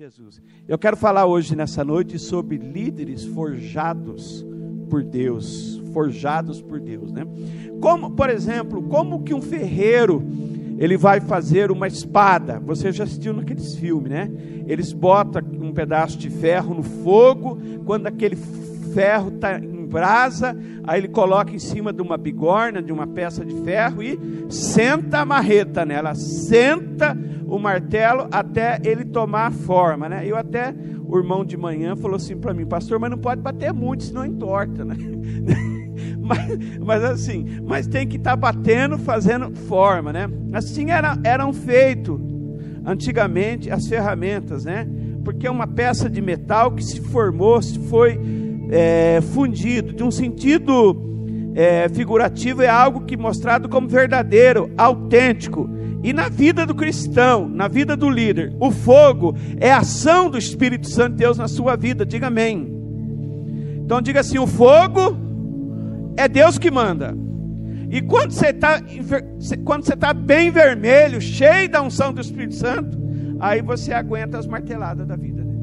Jesus. Eu quero falar hoje, nessa noite, sobre líderes forjados por Deus. Forjados por Deus, né? Como, por exemplo, como que um ferreiro ele vai fazer uma espada. Você já assistiu naqueles filmes, né? Eles botam um pedaço de ferro no fogo, quando aquele ferro está em brasa, aí ele coloca em cima de uma bigorna, de uma peça de ferro e senta a marreta nela, senta o martelo até ele tomar forma, né? Eu até o irmão de manhã falou assim para mim, pastor, mas não pode bater muito, senão entorta, né? mas, mas assim, mas tem que estar tá batendo, fazendo forma, né? Assim era, eram feitos antigamente as ferramentas, né? Porque é uma peça de metal que se formou, se foi é, fundido, de um sentido é, figurativo, é algo que mostrado como verdadeiro, autêntico. E na vida do cristão, na vida do líder, o fogo é a ação do Espírito Santo de Deus na sua vida. Diga amém. Então diga assim: o fogo é Deus que manda. E quando você está quando você está bem vermelho, cheio da unção do Espírito Santo, aí você aguenta as marteladas da vida. Né?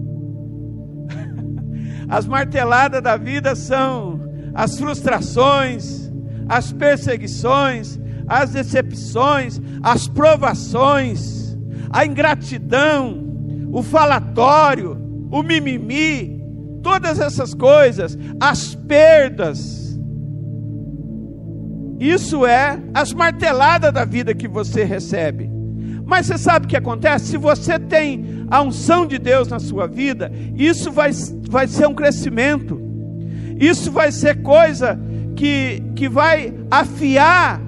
As marteladas da vida são as frustrações, as perseguições, as decepções, as provações, a ingratidão, o falatório, o mimimi, todas essas coisas, as perdas. Isso é as marteladas da vida que você recebe. Mas você sabe o que acontece? Se você tem a unção de Deus na sua vida, isso vai, vai ser um crescimento, isso vai ser coisa que, que vai afiar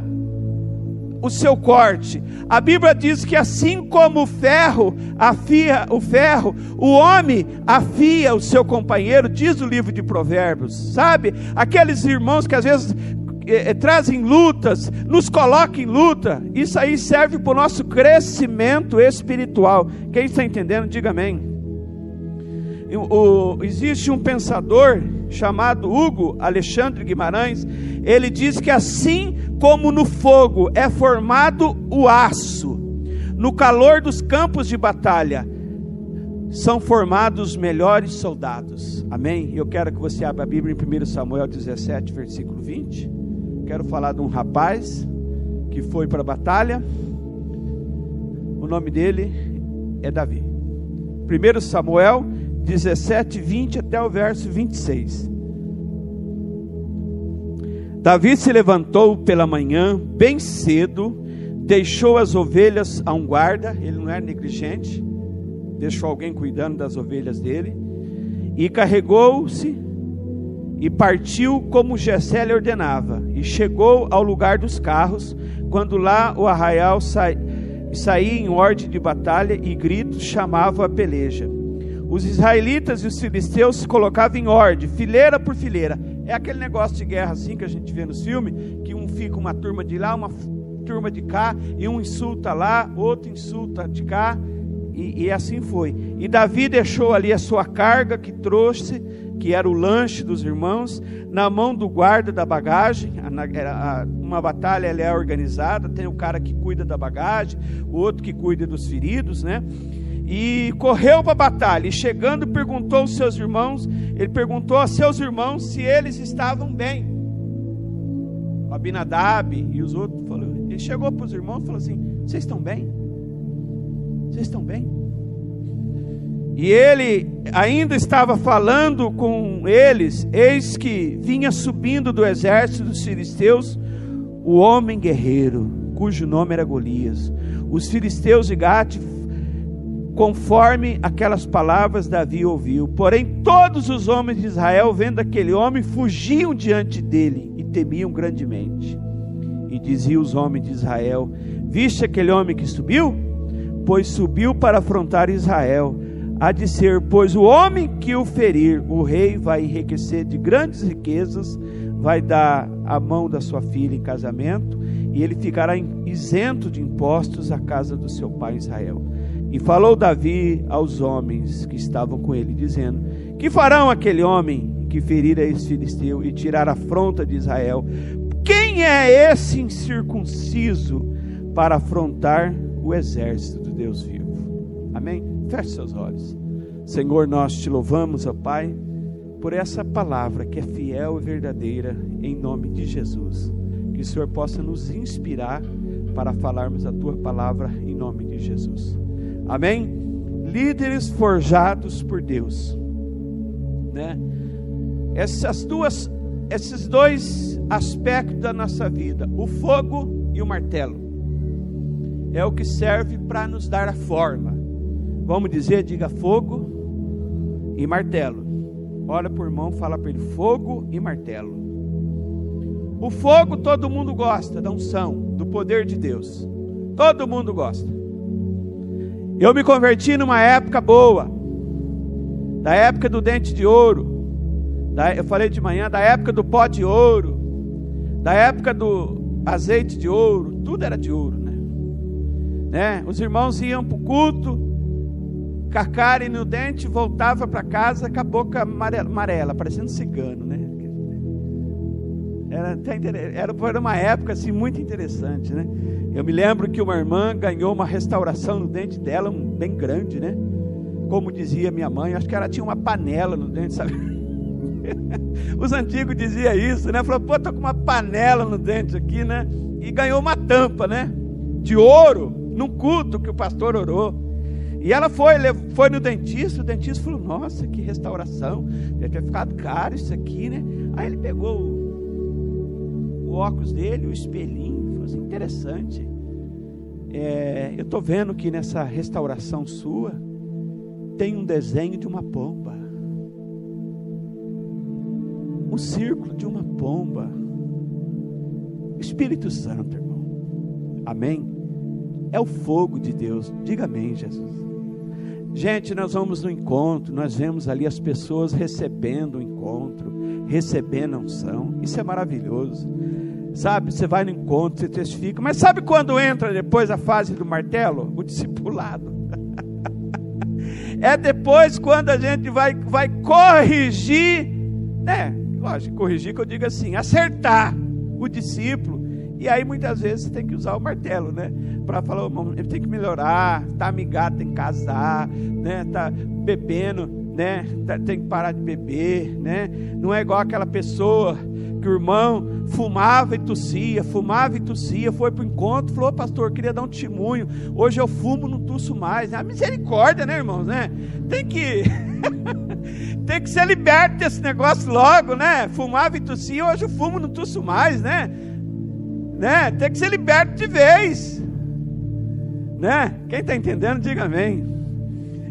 o seu corte. A Bíblia diz que assim como o ferro afia o ferro, o homem afia o seu companheiro, diz o livro de Provérbios, sabe? Aqueles irmãos que às vezes eh, eh, trazem lutas, nos colocam em luta, isso aí serve para o nosso crescimento espiritual. Quem está entendendo, diga amém. O, existe um pensador chamado Hugo Alexandre Guimarães, ele diz que assim como no fogo é formado o aço, no calor dos campos de batalha, são formados os melhores soldados. Amém? Eu quero que você abra a Bíblia em 1 Samuel 17, versículo 20 quero falar de um rapaz que foi para a batalha. O nome dele é Davi. 1 Samuel 17, 20 até o verso 26. Davi se levantou pela manhã, bem cedo, deixou as ovelhas a um guarda, ele não era negligente, deixou alguém cuidando das ovelhas dele, e carregou-se e partiu como Gessé lhe ordenava, e chegou ao lugar dos carros, quando lá o arraial sa... saía em ordem de batalha e gritos chamavam a peleja. Os israelitas e os filisteus se colocavam em ordem, fileira por fileira. É aquele negócio de guerra assim que a gente vê nos filmes, que um fica uma turma de lá, uma turma de cá, e um insulta lá, outro insulta de cá, e, e assim foi. E Davi deixou ali a sua carga que trouxe que era o lanche dos irmãos, na mão do guarda da bagagem. Uma batalha ela é organizada, tem o cara que cuida da bagagem, o outro que cuida dos feridos, né? E correu para a batalha, e chegando perguntou aos seus irmãos, ele perguntou a seus irmãos se eles estavam bem. O Abinadab e os outros, falou, ele chegou para os irmãos e falou assim: Vocês estão bem? Vocês estão bem? E ele ainda estava falando com eles, eis que vinha subindo do exército dos filisteus o homem guerreiro, cujo nome era Golias. Os filisteus de Gate, conforme aquelas palavras Davi ouviu. Porém, todos os homens de Israel, vendo aquele homem, fugiam diante dele e temiam grandemente. E diziam os homens de Israel: Viste aquele homem que subiu? Pois subiu para afrontar Israel há de ser, pois o homem que o ferir, o rei vai enriquecer de grandes riquezas, vai dar a mão da sua filha em casamento, e ele ficará isento de impostos à casa do seu pai Israel. E falou Davi aos homens que estavam com ele, dizendo: Que farão aquele homem que ferir a esse filisteu e tirar a afronta de Israel? Quem é esse incircunciso para afrontar o exército do Deus vivo? Amém? Feche seus olhos. Senhor, nós te louvamos, ó Pai, por essa palavra que é fiel e verdadeira, em nome de Jesus. Que o Senhor possa nos inspirar para falarmos a tua palavra em nome de Jesus. Amém? Líderes forjados por Deus, né? Essas duas, esses dois aspectos da nossa vida, o fogo e o martelo, é o que serve para nos dar a forma. Vamos dizer, diga fogo e martelo. Olha por mão, fala para ele fogo e martelo. O fogo todo mundo gosta da unção, do poder de Deus. Todo mundo gosta. Eu me converti numa época boa, da época do dente de ouro, da, eu falei de manhã, da época do pó de ouro, da época do azeite de ouro, tudo era de ouro, né? né? Os irmãos iam para o culto, cara no dente, voltava para casa com a boca amarela, amarela, parecendo cigano, né? Era, era, era uma época assim muito interessante, né? Eu me lembro que uma irmã ganhou uma restauração no dente dela, um, bem grande, né? Como dizia minha mãe, acho que ela tinha uma panela no dente, sabe? Os antigos diziam isso, né? Falou, pô, tô com uma panela no dente aqui, né? E ganhou uma tampa, né? De ouro, num culto que o pastor orou. E ela foi, foi no dentista, o dentista falou, nossa, que restauração. Deve ter ficado caro isso aqui, né? Aí ele pegou o, o óculos dele, o espelhinho, assim, interessante. É, eu estou vendo que nessa restauração sua tem um desenho de uma pomba um círculo de uma pomba. Espírito Santo, irmão. Amém? É o fogo de Deus. Diga amém, Jesus. Gente, nós vamos no encontro, nós vemos ali as pessoas recebendo o encontro, recebendo a unção. Isso é maravilhoso. Sabe, você vai no encontro, você testifica, mas sabe quando entra depois a fase do martelo? O discipulado. é depois quando a gente vai, vai corrigir, né? Lógico, corrigir que eu digo assim, acertar o discípulo. E aí muitas vezes você tem que usar o martelo, né? Para falar, oh, ele tem que melhorar, tá amigado, tem que casar, né? Tá bebendo, né? Tá, tem que parar de beber, né? Não é igual aquela pessoa que o irmão fumava e tossia, fumava e tossia, foi para o encontro, falou, pastor, queria dar um testemunho, hoje eu fumo, não tuço mais. A misericórdia, né, irmãos, né? Tem que tem que ser liberto desse negócio logo, né? Fumava e tossia, hoje eu fumo, não tuço mais, né? né? Tem que ser liberto de vez. Né? Quem está entendendo, diga amém.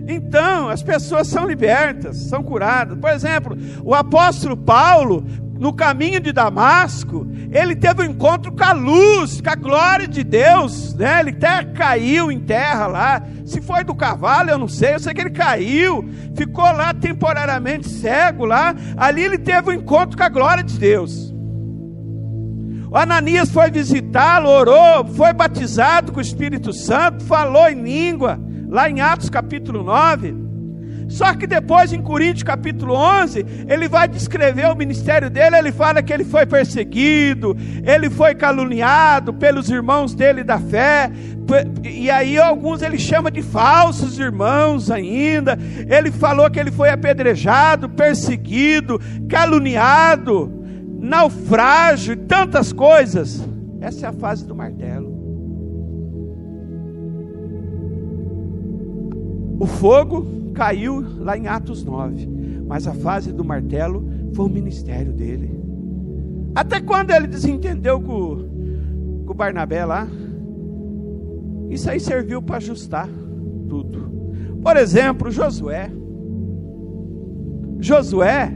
Então, as pessoas são libertas, são curadas. Por exemplo, o apóstolo Paulo, no caminho de Damasco, ele teve um encontro com a luz, com a glória de Deus, né? Ele até caiu em terra lá. Se foi do cavalo, eu não sei, eu sei que ele caiu, ficou lá temporariamente cego lá. Ali ele teve um encontro com a glória de Deus. O Ananias foi visitá-lo, orou, foi batizado com o Espírito Santo, falou em língua, lá em Atos capítulo 9. Só que depois, em Coríntios capítulo 11, ele vai descrever o ministério dele. Ele fala que ele foi perseguido, ele foi caluniado pelos irmãos dele da fé. E aí, alguns ele chama de falsos irmãos ainda. Ele falou que ele foi apedrejado, perseguido, caluniado, naufrágio, tantas coisas. Essa é a fase do martelo. O fogo caiu lá em Atos 9. Mas a fase do martelo foi o ministério dele. Até quando ele desentendeu com, com o Barnabé lá, isso aí serviu para ajustar tudo. Por exemplo, Josué. Josué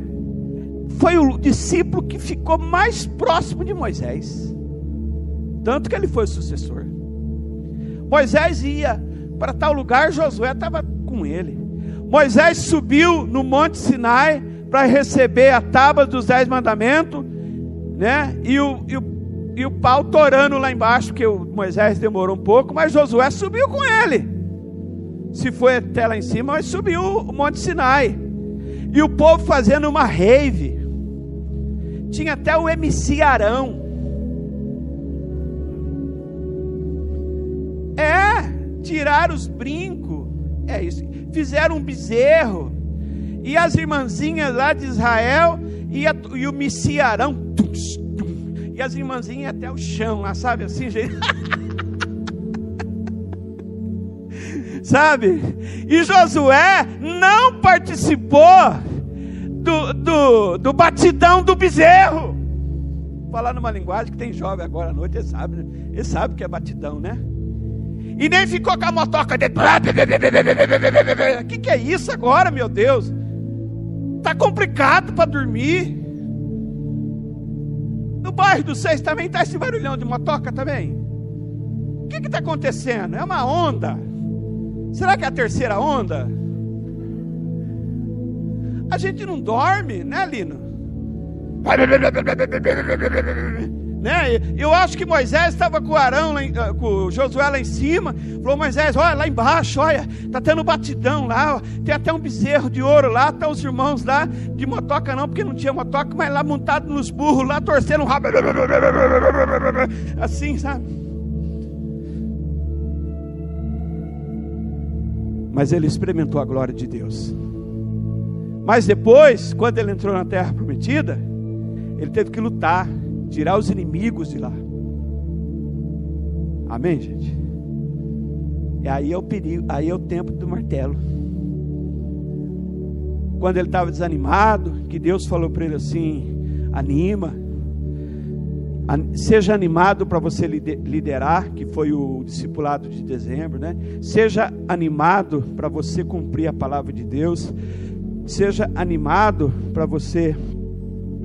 foi o discípulo que ficou mais próximo de Moisés. Tanto que ele foi o sucessor. Moisés ia para tal lugar, Josué estava com ele. Moisés subiu no Monte Sinai para receber a tábua dos dez mandamentos, né? E o, e o, e o pau torando lá embaixo, porque o Moisés demorou um pouco, mas Josué subiu com ele. Se foi até lá em cima, mas subiu o Monte Sinai. E o povo fazendo uma rave. Tinha até o MC Arão. É, tirar os brincos. É isso fizeram um bezerro, e as irmãzinhas lá de Israel e, a, e o Messiarão, e as irmãzinhas até o chão, lá, sabe assim, gente? sabe? E Josué não participou do, do, do batidão do bezerro. Falar numa linguagem que tem jovem agora à noite, ele sabe, né? ele sabe que é batidão, né? E nem ficou com a motoca de. O que, que é isso agora, meu Deus? Tá complicado para dormir. No bairro do Seis também está esse barulhão de motoca também. O que está acontecendo? É uma onda. Será que é a terceira onda? A gente não dorme, né, Lino? Né? Eu acho que Moisés estava com Arão, lá, ah, com Josué lá em cima. Falou: Moisés, olha lá embaixo, olha, tá tendo batidão lá. Ó, tem até um bezerro de ouro lá. Tá os irmãos lá de motoca, não, porque não tinha motoca, mas lá montado nos burros, lá torcendo o rabo. Assim, sabe? Mas ele experimentou a glória de Deus. Mas depois, quando ele entrou na terra prometida, ele teve que lutar, tirar os inimigos de lá. Amém, gente? E aí é o perigo, aí é o tempo do martelo. Quando ele estava desanimado, que Deus falou para ele assim: anima, seja animado para você liderar, que foi o discipulado de dezembro, né? Seja animado para você cumprir a palavra de Deus. Seja animado para você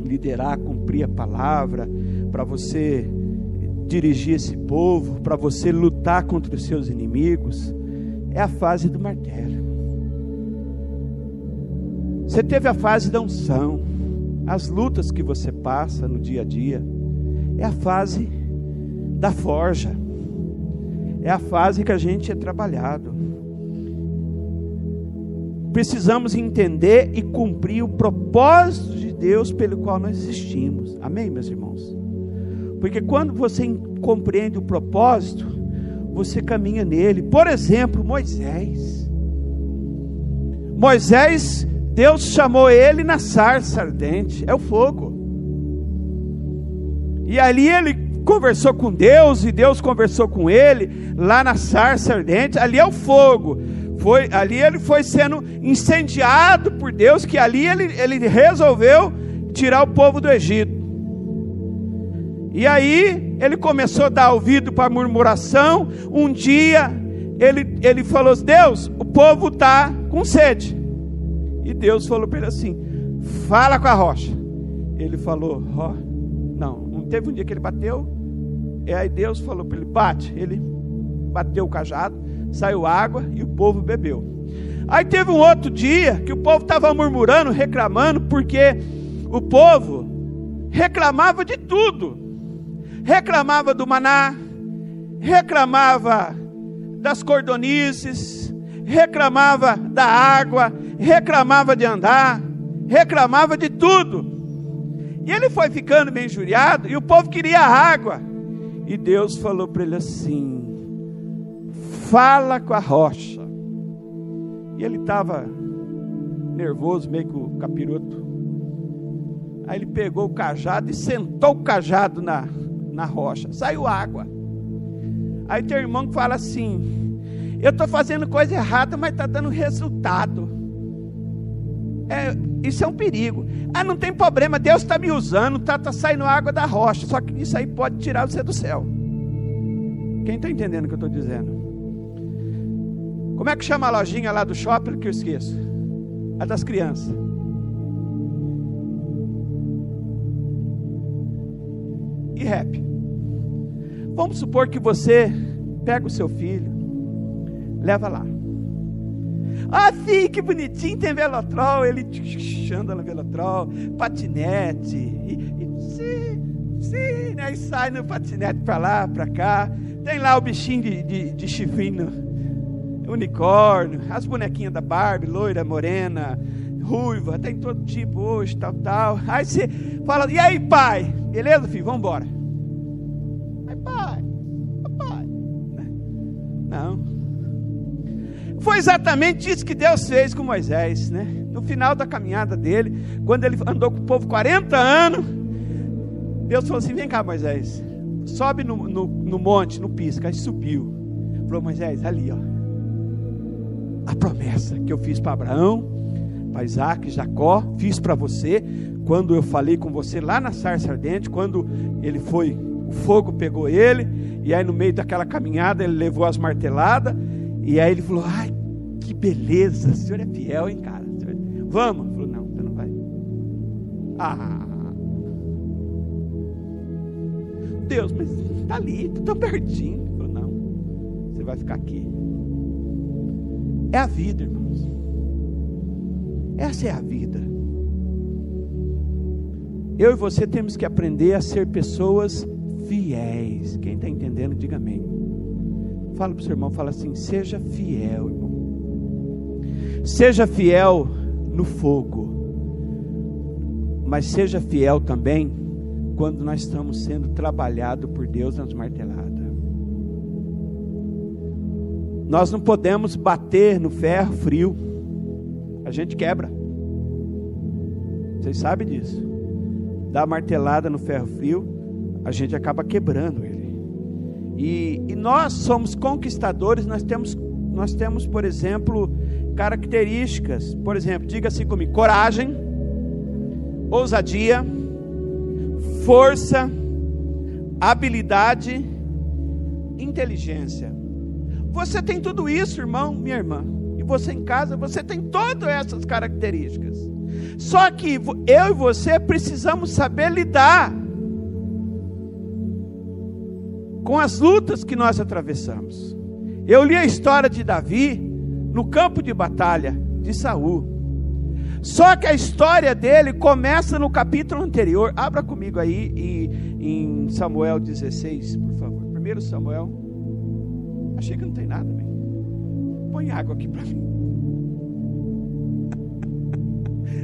liderar, cumprir a palavra, para você dirigir esse povo, para você lutar contra os seus inimigos. É a fase do martelo. Você teve a fase da unção, as lutas que você passa no dia a dia. É a fase da forja. É a fase que a gente é trabalhado precisamos entender e cumprir o propósito de Deus pelo qual nós existimos. Amém, meus irmãos? Porque quando você compreende o propósito, você caminha nele. Por exemplo, Moisés. Moisés, Deus chamou ele na sarça ardente, é o fogo. E ali ele conversou com Deus e Deus conversou com ele lá na sarça ardente, ali é o fogo. Foi, ali ele foi sendo incendiado por Deus, que ali ele, ele resolveu tirar o povo do Egito. E aí ele começou a dar ouvido para murmuração. Um dia ele, ele falou: Deus, o povo está com sede. E Deus falou para ele assim: Fala com a rocha. Ele falou: oh, Não, não teve um dia que ele bateu. E aí Deus falou para ele: Bate. Ele bateu o cajado saiu água e o povo bebeu. Aí teve um outro dia que o povo estava murmurando, reclamando, porque o povo reclamava de tudo. Reclamava do maná, reclamava das cordonices, reclamava da água, reclamava de andar, reclamava de tudo. E ele foi ficando bem injuriado e o povo queria água. E Deus falou para ele assim: fala com a rocha. E ele estava nervoso, meio com o capiroto. Aí ele pegou o cajado e sentou o cajado na, na rocha. Saiu água. Aí tem irmão que fala assim: Eu estou fazendo coisa errada, mas está dando resultado. É, isso é um perigo. Ah, não tem problema, Deus está me usando, está tá saindo água da rocha. Só que isso aí pode tirar você do céu. Quem está entendendo o que eu estou dizendo? Como é que chama a lojinha lá do shopping que eu esqueço? A das crianças. Rap. Vamos supor que você pega o seu filho, leva lá. Ah, sim, que bonitinho, tem velotrol. Ele anda no velotrol, patinete. E, e sim, sim, né? E sai no patinete para lá, para cá. Tem lá o bichinho de, de, de chifrinho unicórnio, as bonequinhas da Barbie, loira, morena, ruiva, tem todo tipo hoje, tal, tal. Aí você fala, e aí, pai? Beleza, filho? Vamos embora. Foi exatamente isso que Deus fez com Moisés, né? No final da caminhada dele, quando ele andou com o povo 40 anos, Deus falou assim: Vem cá, Moisés, sobe no, no, no monte, no pisca. Aí subiu. Falou: Moisés, ali, ó, a promessa que eu fiz para Abraão, para Isaac, Jacó, fiz para você, quando eu falei com você lá na sarça ardente, quando ele foi, o fogo pegou ele, e aí no meio daquela caminhada ele levou as marteladas, e aí ele falou: Ai, que beleza, o senhor é fiel, hein, cara? Vamos. Ele falou: Não, você não vai. Ah. Deus, mas está ali, está tão pertinho. Falou: Não, você vai ficar aqui. É a vida, irmãos. Essa é a vida. Eu e você temos que aprender a ser pessoas fiéis. Quem está entendendo, diga amém. Fala para o seu irmão, fala assim: seja fiel, irmão. Seja fiel no fogo, mas seja fiel também quando nós estamos sendo trabalhados por Deus nas marteladas. Nós não podemos bater no ferro frio, a gente quebra. Vocês sabem disso. Dá martelada no ferro frio, a gente acaba quebrando ele. E, e nós somos conquistadores, nós temos, nós temos, por exemplo, características. Por exemplo, diga assim comigo: coragem, ousadia, força, habilidade, inteligência. Você tem tudo isso, irmão, minha irmã. E você em casa, você tem todas essas características. Só que eu e você precisamos saber lidar com as lutas que nós atravessamos. Eu li a história de Davi no campo de batalha de Saul. Só que a história dele começa no capítulo anterior. Abra comigo aí em Samuel 16, por favor. Primeiro Samuel Achei que não tem nada, bem. Põe água aqui para mim.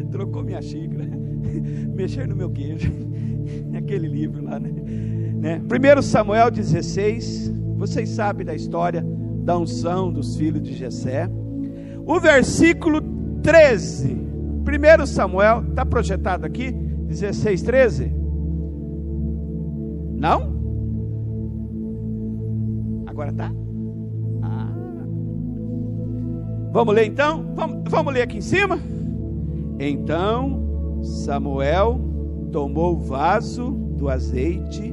Trocou minha xícara. Mexer no meu queijo. Aquele livro lá, né? né? Primeiro Samuel 16. Vocês sabem da história da unção dos filhos de Jessé. O versículo 13. Primeiro Samuel, está projetado aqui? 16, 13? Não? Agora tá? Vamos ler então? Vamos, vamos ler aqui em cima? Então Samuel tomou o vaso do azeite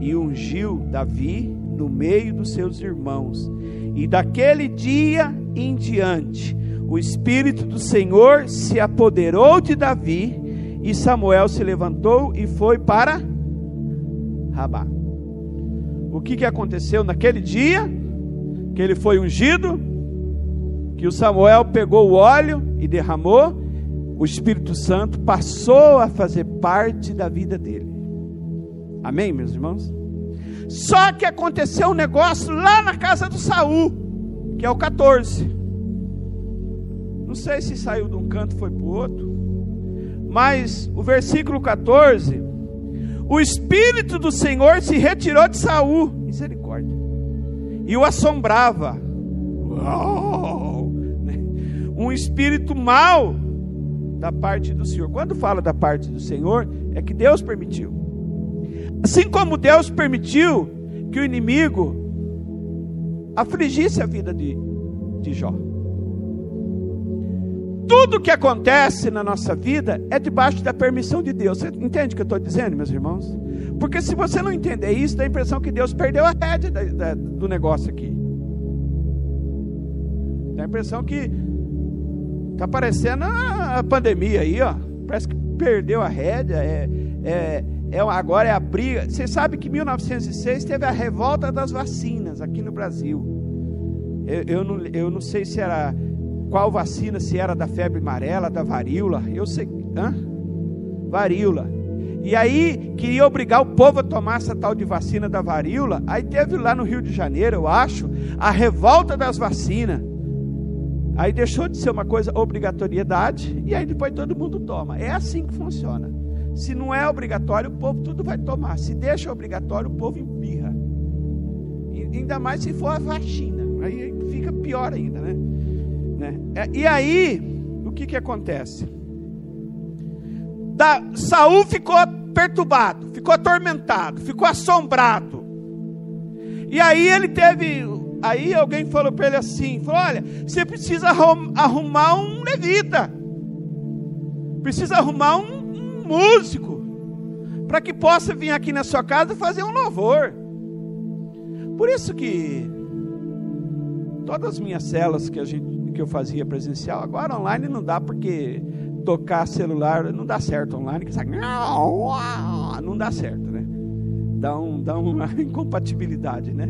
e ungiu Davi no meio dos seus irmãos. E daquele dia em diante, o Espírito do Senhor se apoderou de Davi, e Samuel se levantou e foi para Rabá. O que, que aconteceu naquele dia? Que ele foi ungido, que o Samuel pegou o óleo e derramou, o Espírito Santo passou a fazer parte da vida dele. Amém, meus irmãos? Só que aconteceu um negócio lá na casa do Saul, que é o 14. Não sei se saiu de um canto foi para o outro, mas o versículo 14, o Espírito do Senhor se retirou de Saul, misericórdia, e o assombrava. Uau! um espírito mal da parte do Senhor. Quando fala da parte do Senhor, é que Deus permitiu. Assim como Deus permitiu que o inimigo afligisse a vida de, de Jó. Tudo que acontece na nossa vida é debaixo da permissão de Deus. Você entende o que eu estou dizendo, meus irmãos? Porque se você não entender isso, dá a impressão que Deus perdeu a rédea da, da, do negócio aqui. Dá a impressão que Está parecendo a pandemia aí, ó. Parece que perdeu a rédea. É, é, é, agora é a briga. Você sabe que em 1906 teve a revolta das vacinas aqui no Brasil. Eu, eu, não, eu não sei se era qual vacina, se era da febre amarela, da varíola. Eu sei. Hã? Varíola. E aí queria obrigar o povo a tomar essa tal de vacina da varíola. Aí teve lá no Rio de Janeiro, eu acho, a revolta das vacinas. Aí deixou de ser uma coisa obrigatoriedade e aí depois todo mundo toma. É assim que funciona. Se não é obrigatório, o povo tudo vai tomar. Se deixa obrigatório, o povo empirra. E, ainda mais se for a vacina. Aí fica pior ainda, né? Né? É, e aí, o que, que acontece? Da, Saul ficou perturbado, ficou atormentado, ficou assombrado. E aí ele teve. Aí alguém falou para ele assim: falou, olha, você precisa arrumar um levita, precisa arrumar um, um músico, para que possa vir aqui na sua casa fazer um louvor. Por isso que todas as minhas celas que, a gente, que eu fazia presencial, agora online não dá porque tocar celular não dá certo online, que sabe, não dá certo, né? Dá, um, dá uma incompatibilidade, né?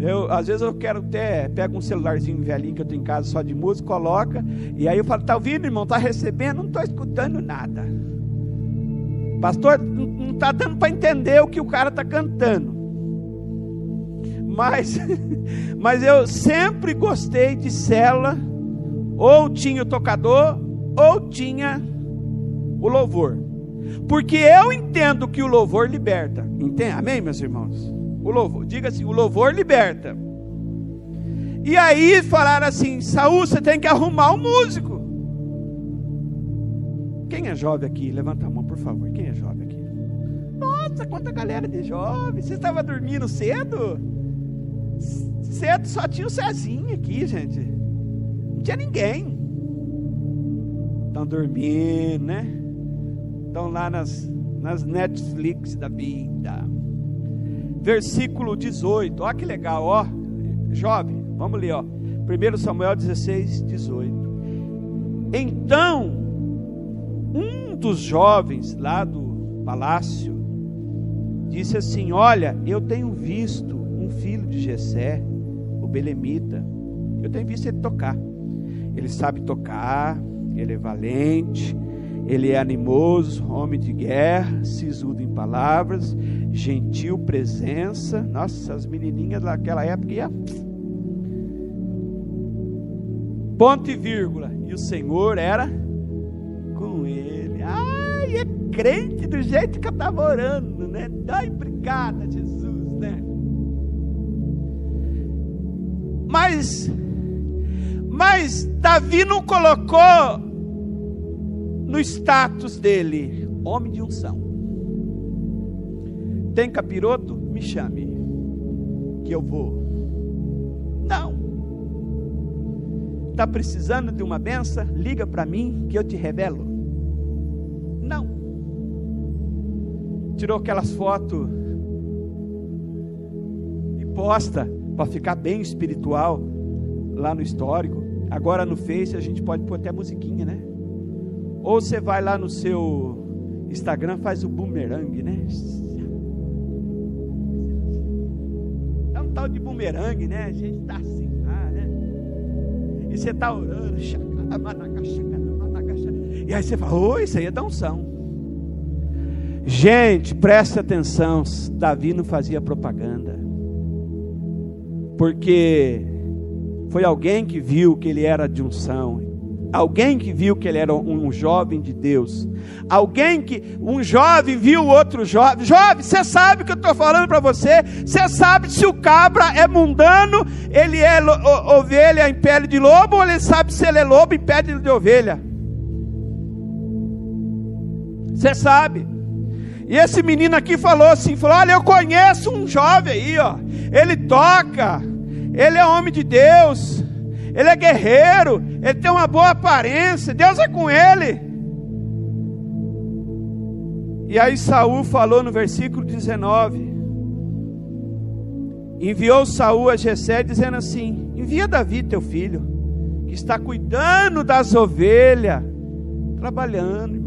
Eu, às vezes eu quero até, pego um celularzinho velhinho que eu tenho em casa só de música, coloca, e aí eu falo, tá ouvindo, irmão? Tá recebendo? Não estou escutando nada. Pastor, não está dando para entender o que o cara está cantando. Mas, mas eu sempre gostei de cela, ou tinha o tocador, ou tinha o louvor. Porque eu entendo que o louvor liberta. Entende? Amém, meus irmãos? O louvor, diga assim, o louvor liberta. E aí falaram assim: Saul, você tem que arrumar um músico. Quem é jovem aqui? Levanta a mão, por favor. Quem é jovem aqui? Nossa, quanta galera de jovens. Você estava dormindo cedo? Cedo só tinha o Cezinho aqui, gente. Não tinha ninguém. Estão dormindo, né? Estão lá nas, nas Netflix da vida. Versículo 18. Olha que legal, ó. Jovem, vamos ler, ó. 1 Samuel 16, 18. Então, um dos jovens lá do palácio disse assim: Olha, eu tenho visto um filho de Jessé, o belemita. Eu tenho visto ele tocar. Ele sabe tocar, ele é valente, ele é animoso, homem de guerra, sisudo em palavras, gentil presença. Nossa, as menininhas daquela época iam. Ponto e vírgula. E o Senhor era crente do jeito que eu estava orando, né? Ai, obrigada, Jesus, né? Mas, mas Davi não colocou no status dele, homem de unção. Tem capiroto? Me chame, que eu vou. Não. Está precisando de uma benção? Liga para mim que eu te revelo. Tirou aquelas fotos e posta para ficar bem espiritual lá no histórico. Agora no Face a gente pode pôr até musiquinha, né? Ou você vai lá no seu Instagram, faz o boomerang, né? É um tal de boomerang, né? A gente está assim, ah, né? E você está orando, e aí você fala, oi, isso aí é da unção. Gente, preste atenção, Davi não fazia propaganda. Porque foi alguém que viu que ele era de unção Alguém que viu que ele era um jovem de Deus. Alguém que, um jovem viu outro jovem. Jovem, você sabe o que eu estou falando para você? Você sabe se o cabra é mundano, ele é ovelha em pele de lobo, ou ele sabe se ele é lobo em pele de ovelha? Você sabe. E esse menino aqui falou assim: falou, olha, eu conheço um jovem aí, ó. Ele toca, ele é homem de Deus ele é guerreiro, ele tem uma boa aparência, Deus é com ele. E aí Saul falou no versículo 19: Enviou Saul a Jessé dizendo assim: Envia Davi teu filho, que está cuidando das ovelhas, trabalhando,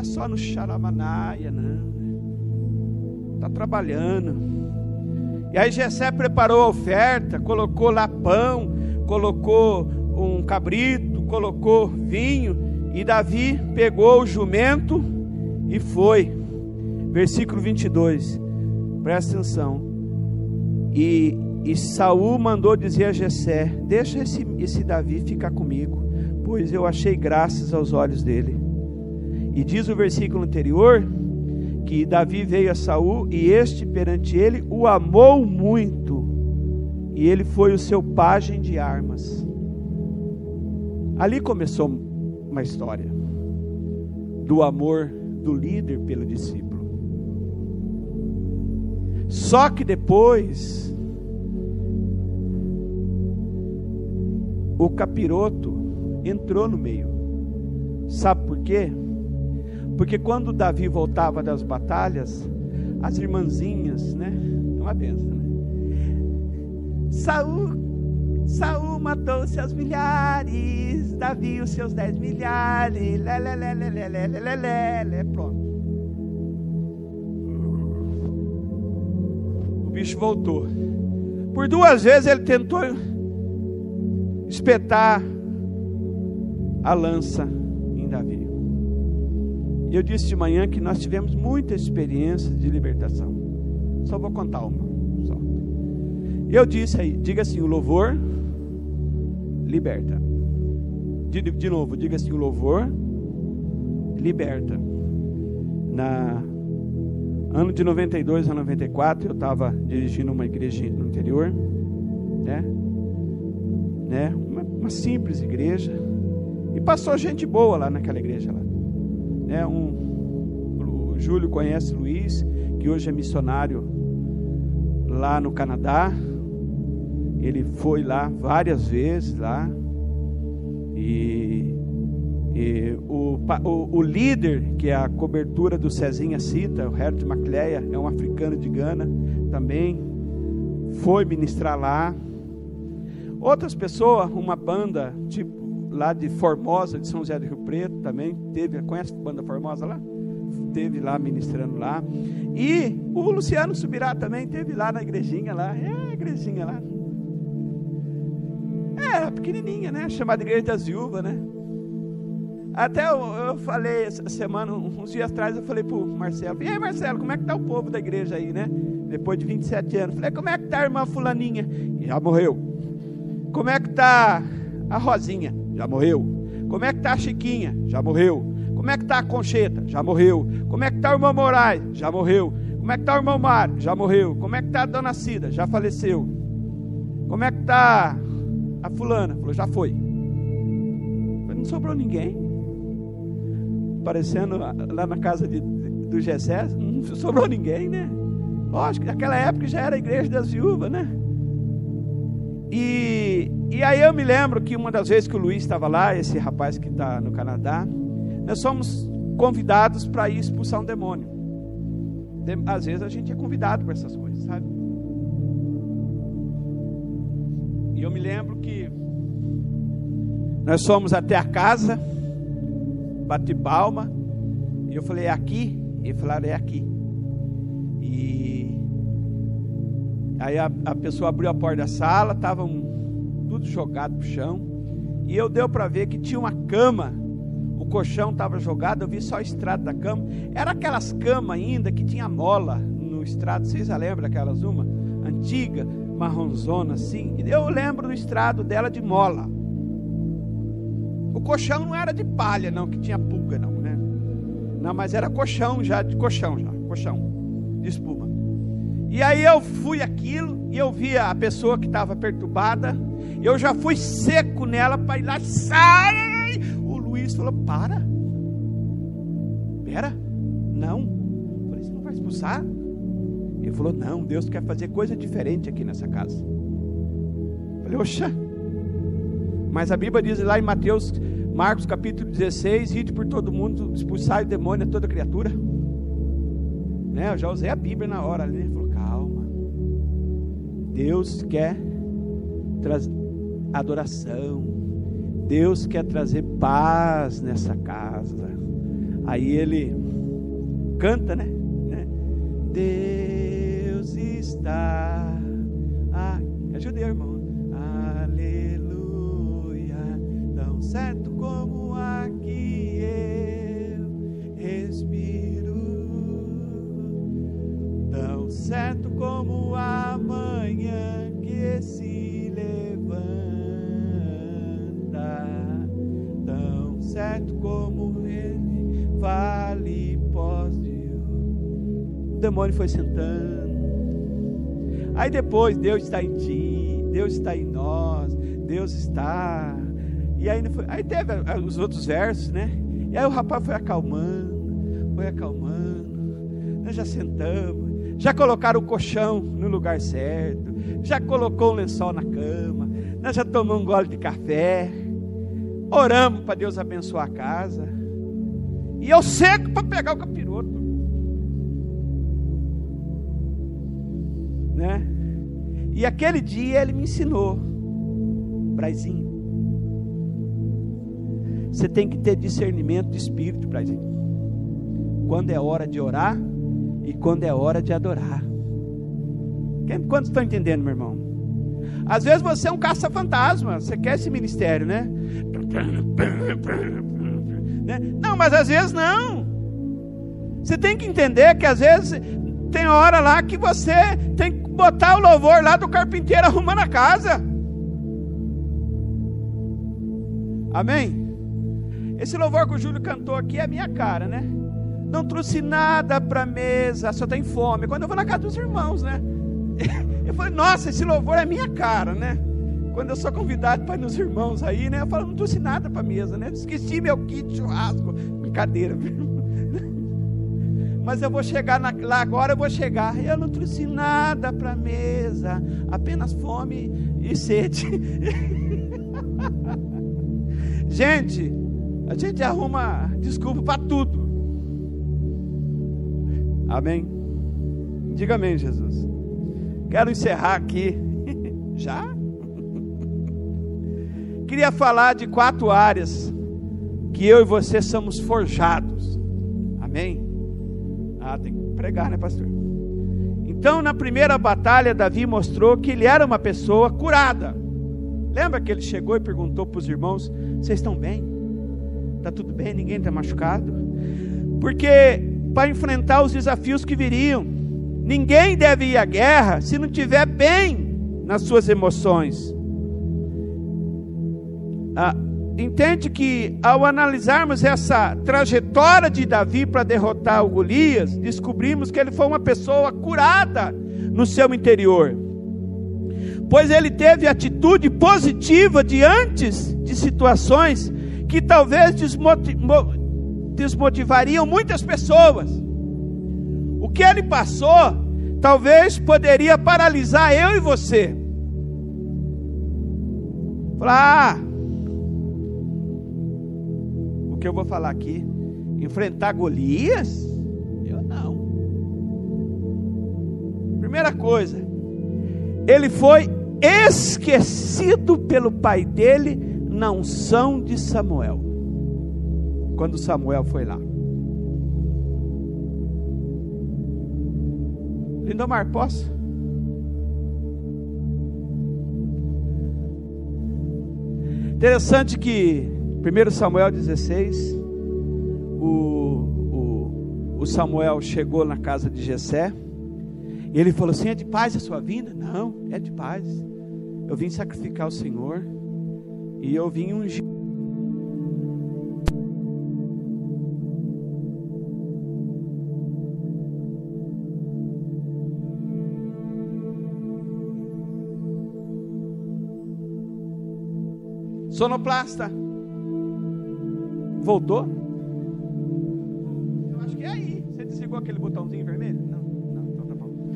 é só no xaramanaia, não. Está trabalhando. E aí Jessé preparou a oferta, colocou lá pão, colocou um cabrito, colocou vinho, e Davi pegou o jumento e foi. Versículo 22. Presta atenção. E, e Saul mandou dizer a Jessé: Deixa esse, esse Davi ficar comigo, pois eu achei graças aos olhos dele. E diz o versículo anterior que Davi veio a Saul e este perante ele o amou muito, e ele foi o seu pajem de armas. Ali começou uma história do amor do líder pelo discípulo. Só que depois o capiroto entrou no meio. Sabe por quê? Porque quando Davi voltava das batalhas, as irmãzinhas, né? É uma benção, né? Saul, Saul matou seus milhares, Davi os seus dez milhares, lé, lé, lé, lé, lé, lé, lé, lé, lé, pronto. O bicho voltou. Por duas vezes ele tentou espetar a lança. E eu disse de manhã que nós tivemos muita experiência de libertação. Só vou contar uma. Só. Eu disse aí, diga assim: o louvor liberta. De, de novo, diga assim: o louvor liberta. Na ano de 92 a 94, eu estava dirigindo uma igreja no interior, né? né? Uma, uma simples igreja. E passou gente boa lá naquela igreja lá né, um, o Júlio conhece Luiz, que hoje é missionário lá no Canadá. Ele foi lá várias vezes lá. E, e o, o, o, líder, que é a cobertura do Cezinha Cita, o Herbert Macleia, é um africano de Gana, também foi ministrar lá. Outras pessoas, uma banda tipo lá de Formosa, de São José do Rio Preto também, teve, conhece a banda Formosa lá? Teve lá ministrando lá. E o Luciano Subirá também teve lá na igrejinha lá. É a igrejinha lá. É, pequenininha, né? Chamada Igreja das Viúvas, né? Até eu, eu, falei essa semana, uns dias atrás, eu falei pro Marcelo, e aí Marcelo, como é que tá o povo da igreja aí, né? Depois de 27 anos. Falei, como é que tá a irmã fulaninha? Já morreu. Como é que tá a Rosinha? Já morreu. Como é que está a Chiquinha? Já morreu. Como é que está a Concheta? Já morreu. Como é que está o irmão Moraes? Já morreu. Como é que está o irmão Mário? Já morreu. Como é que está a dona Cida? Já faleceu. Como é que está a fulana? Falou, já foi. Não sobrou ninguém. Aparecendo lá na casa de, do Gessé, não sobrou ninguém, né? Lógico, naquela época já era a igreja das viúvas, né? E, e aí eu me lembro que uma das vezes que o Luiz estava lá, esse rapaz que está no Canadá, nós somos convidados para ir expulsar um demônio. Às vezes a gente é convidado para essas coisas, sabe? E eu me lembro que nós fomos até a casa, bati palma, e eu falei, é aqui? E falaram, é aqui. E Aí a, a pessoa abriu a porta da sala, estava um, tudo jogado pro chão. E eu deu para ver que tinha uma cama. O colchão estava jogado, eu vi só o estrado da cama. Era aquelas camas ainda que tinha mola no estrado. Vocês já lembram daquelas uma? Antiga, marronzona assim. Eu lembro do estrado dela de mola. O colchão não era de palha, não, que tinha pulga, não, né? Não, mas era colchão já, de colchão já, colchão de espuma. E aí eu fui aquilo e eu vi a pessoa que estava perturbada. Eu já fui seco nela para ir lá, sai! O Luiz falou: Para, pera, não. Eu falei: Você não vai expulsar? Ele falou: Não, Deus quer fazer coisa diferente aqui nessa casa. Eu falei: Oxa, mas a Bíblia diz lá em Mateus, Marcos capítulo 16: Ide por todo mundo, expulsar o demônio a toda criatura. Né? Eu já usei a Bíblia na hora ali. Ele falou: Deus quer trazer adoração. Deus quer trazer paz nessa casa. Aí ele canta, né? né? Deus está. Ah, ajude irmão. Aleluia. Tão certo como aqui eu respiro. Tão certo como amanhã que se levanta, tão certo como ele vale de O demônio foi sentando. Aí depois Deus está em ti, Deus está em nós, Deus está. E aí, foi, aí teve os outros versos, né? E aí o rapaz foi acalmando, foi acalmando. Nós já sentamos, já colocaram o colchão no lugar certo, já colocou o lençol na cama, nós já tomamos um gole de café, oramos para Deus abençoar a casa. E eu seco para pegar o capiroto. Né? E aquele dia ele me ensinou, Braizinho, você tem que ter discernimento de espírito, Braizinho. Quando é hora de orar e quando é hora de adorar. Quantos estão entendendo, meu irmão? Às vezes você é um caça-fantasma, você quer esse ministério, né? né? Não, mas às vezes não. Você tem que entender que às vezes tem hora lá que você tem que botar o louvor lá do carpinteiro arrumando a casa. Amém? Esse louvor que o Júlio cantou aqui é a minha cara, né? Não trouxe nada para a mesa, só tem fome. Quando eu vou na casa dos irmãos, né? Eu falei, nossa, esse louvor é minha cara, né? Quando eu sou convidado para ir nos irmãos aí, né? Eu falo, não trouxe nada para a mesa, né? Esqueci meu kit churrasco. Brincadeira? Mas eu vou chegar na, lá agora, eu vou chegar. Eu não trouxe nada para a mesa, apenas fome e sede. gente, a gente arruma desculpa para tudo. Amém? Diga amém, Jesus. Quero encerrar aqui. Já? Queria falar de quatro áreas que eu e você somos forjados. Amém? Ah, tem que pregar, né, pastor? Então, na primeira batalha, Davi mostrou que ele era uma pessoa curada. Lembra que ele chegou e perguntou para os irmãos: Vocês estão bem? Está tudo bem? Ninguém está machucado? Porque para enfrentar os desafios que viriam, ninguém deve ir à guerra se não tiver bem nas suas emoções. Ah, entende que ao analisarmos essa trajetória de Davi para derrotar o Golias, descobrimos que ele foi uma pessoa curada no seu interior. Pois ele teve atitude positiva diante de situações que talvez desmotivariam muitas pessoas. O que ele passou talvez poderia paralisar eu e você. Falar, ah, que eu vou falar aqui, enfrentar Golias? Eu não. Primeira coisa, ele foi esquecido pelo pai dele na unção de Samuel. Quando Samuel foi lá. Lindomar, posso? Interessante que 1 Samuel 16, o, o, o Samuel chegou na casa de Jessé, e ele falou assim: É de paz a sua vinda? Não, é de paz. Eu vim sacrificar o Senhor, e eu vim ungir. Sonoplasta. Voltou? Eu acho que é aí. Você desligou aquele botãozinho vermelho? Não, não, então tá bom.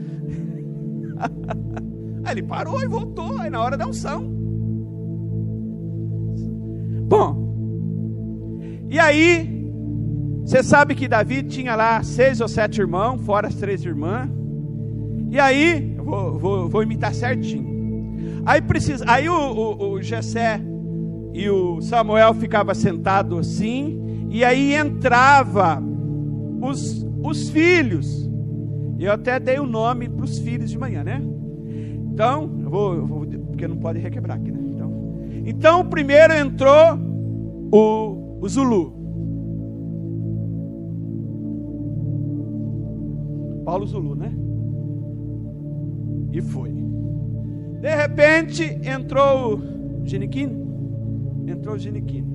aí ele parou e voltou, aí na hora da unção. Bom, e aí, você sabe que Davi tinha lá seis ou sete irmãos, fora as três irmãs. E aí, vou, vou, vou imitar certinho. Aí, precisa, aí o, o, o Gessé e o Samuel ficava sentado assim, e aí entrava os, os filhos. Eu até dei o nome para os filhos de manhã, né? Então, eu vou, eu vou, porque não pode requebrar aqui, né? Então, então primeiro entrou o, o Zulu. Paulo Zulu, né? E foi. De repente entrou o Geniquim entrou Geniquine.